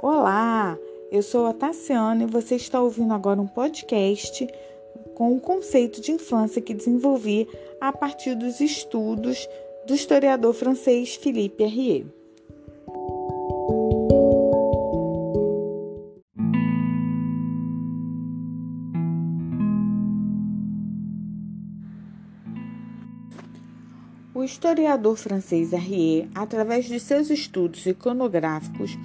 Olá, eu sou a Tassiana e você está ouvindo agora um podcast com o conceito de infância que desenvolvi a partir dos estudos do historiador francês Philippe Herrier. O historiador francês Herrier, através de seus estudos iconográficos,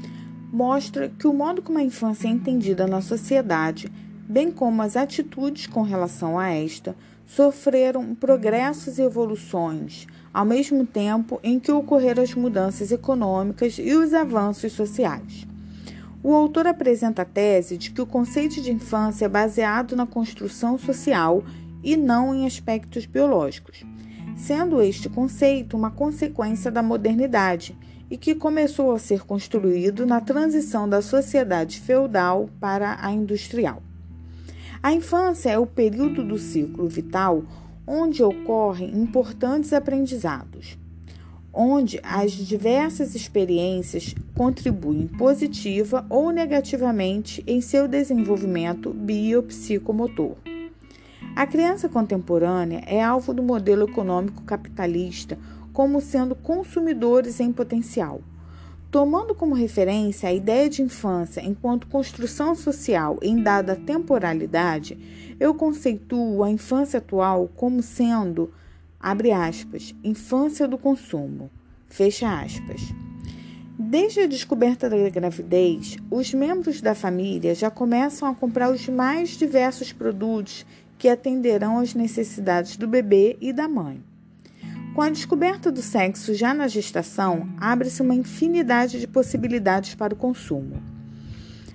mostra que o modo como a infância é entendida na sociedade, bem como as atitudes com relação a esta, sofreram progressos e evoluções, ao mesmo tempo em que ocorreram as mudanças econômicas e os avanços sociais. O autor apresenta a tese de que o conceito de infância é baseado na construção social e não em aspectos biológicos, sendo este conceito uma consequência da modernidade e que começou a ser construído na transição da sociedade feudal para a industrial. A infância é o período do ciclo vital onde ocorrem importantes aprendizados, onde as diversas experiências contribuem positiva ou negativamente em seu desenvolvimento biopsicomotor. A criança contemporânea é alvo do modelo econômico capitalista como sendo consumidores em potencial. Tomando como referência a ideia de infância enquanto construção social em dada temporalidade, eu conceituo a infância atual como sendo, abre aspas, infância do consumo, fecha aspas. Desde a descoberta da gravidez, os membros da família já começam a comprar os mais diversos produtos que atenderão às necessidades do bebê e da mãe. Com a descoberta do sexo já na gestação, abre-se uma infinidade de possibilidades para o consumo.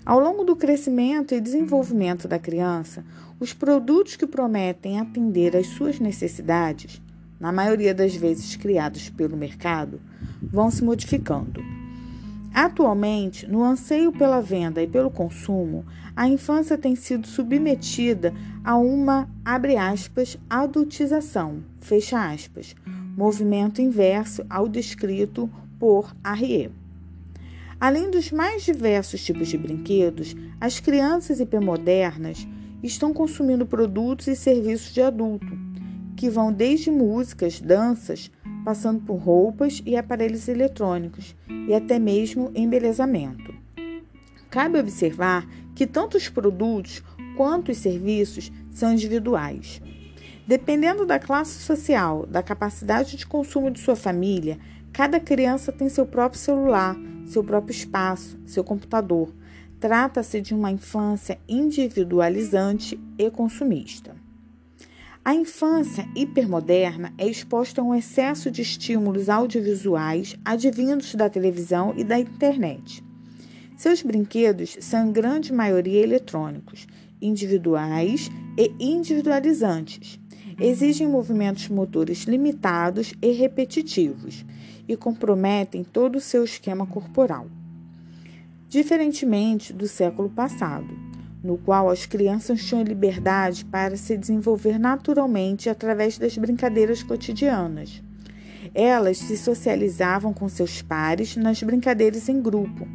Ao longo do crescimento e desenvolvimento da criança, os produtos que prometem atender às suas necessidades, na maioria das vezes criados pelo mercado, vão se modificando. Atualmente, no anseio pela venda e pelo consumo, a infância tem sido submetida a uma, abre aspas, adultização, fecha aspas, movimento inverso ao descrito por Arrier. Além dos mais diversos tipos de brinquedos, as crianças hipermodernas estão consumindo produtos e serviços de adulto, que vão desde músicas, danças, passando por roupas e aparelhos eletrônicos e até mesmo embelezamento. Cabe observar que tanto os produtos quanto os serviços são individuais. Dependendo da classe social, da capacidade de consumo de sua família, cada criança tem seu próprio celular, seu próprio espaço, seu computador. Trata-se de uma infância individualizante e consumista. A infância hipermoderna é exposta a um excesso de estímulos audiovisuais advindos da televisão e da internet. Seus brinquedos são em grande maioria eletrônicos, individuais e individualizantes. Exigem movimentos motores limitados e repetitivos e comprometem todo o seu esquema corporal. Diferentemente do século passado, no qual as crianças tinham liberdade para se desenvolver naturalmente através das brincadeiras cotidianas. Elas se socializavam com seus pares nas brincadeiras em grupo,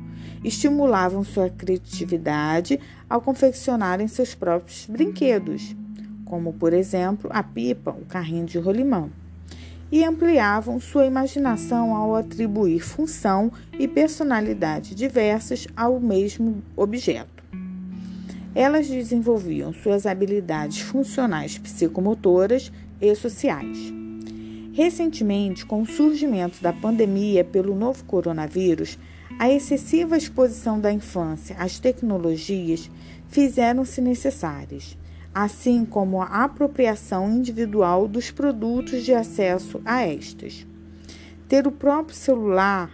estimulavam sua criatividade ao confeccionarem seus próprios brinquedos, como por exemplo a pipa, o carrinho de rolimã, e ampliavam sua imaginação ao atribuir função e personalidade diversas ao mesmo objeto. Elas desenvolviam suas habilidades funcionais psicomotoras e sociais. Recentemente, com o surgimento da pandemia pelo novo coronavírus, a excessiva exposição da infância às tecnologias fizeram-se necessárias, assim como a apropriação individual dos produtos de acesso a estas. Ter o próprio celular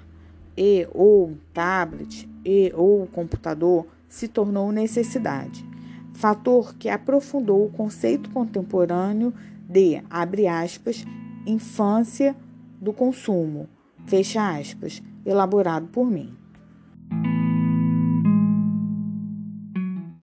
e ou tablet e ou computador se tornou necessidade, fator que aprofundou o conceito contemporâneo de, abre aspas, infância do consumo, fecha aspas, elaborado por mim.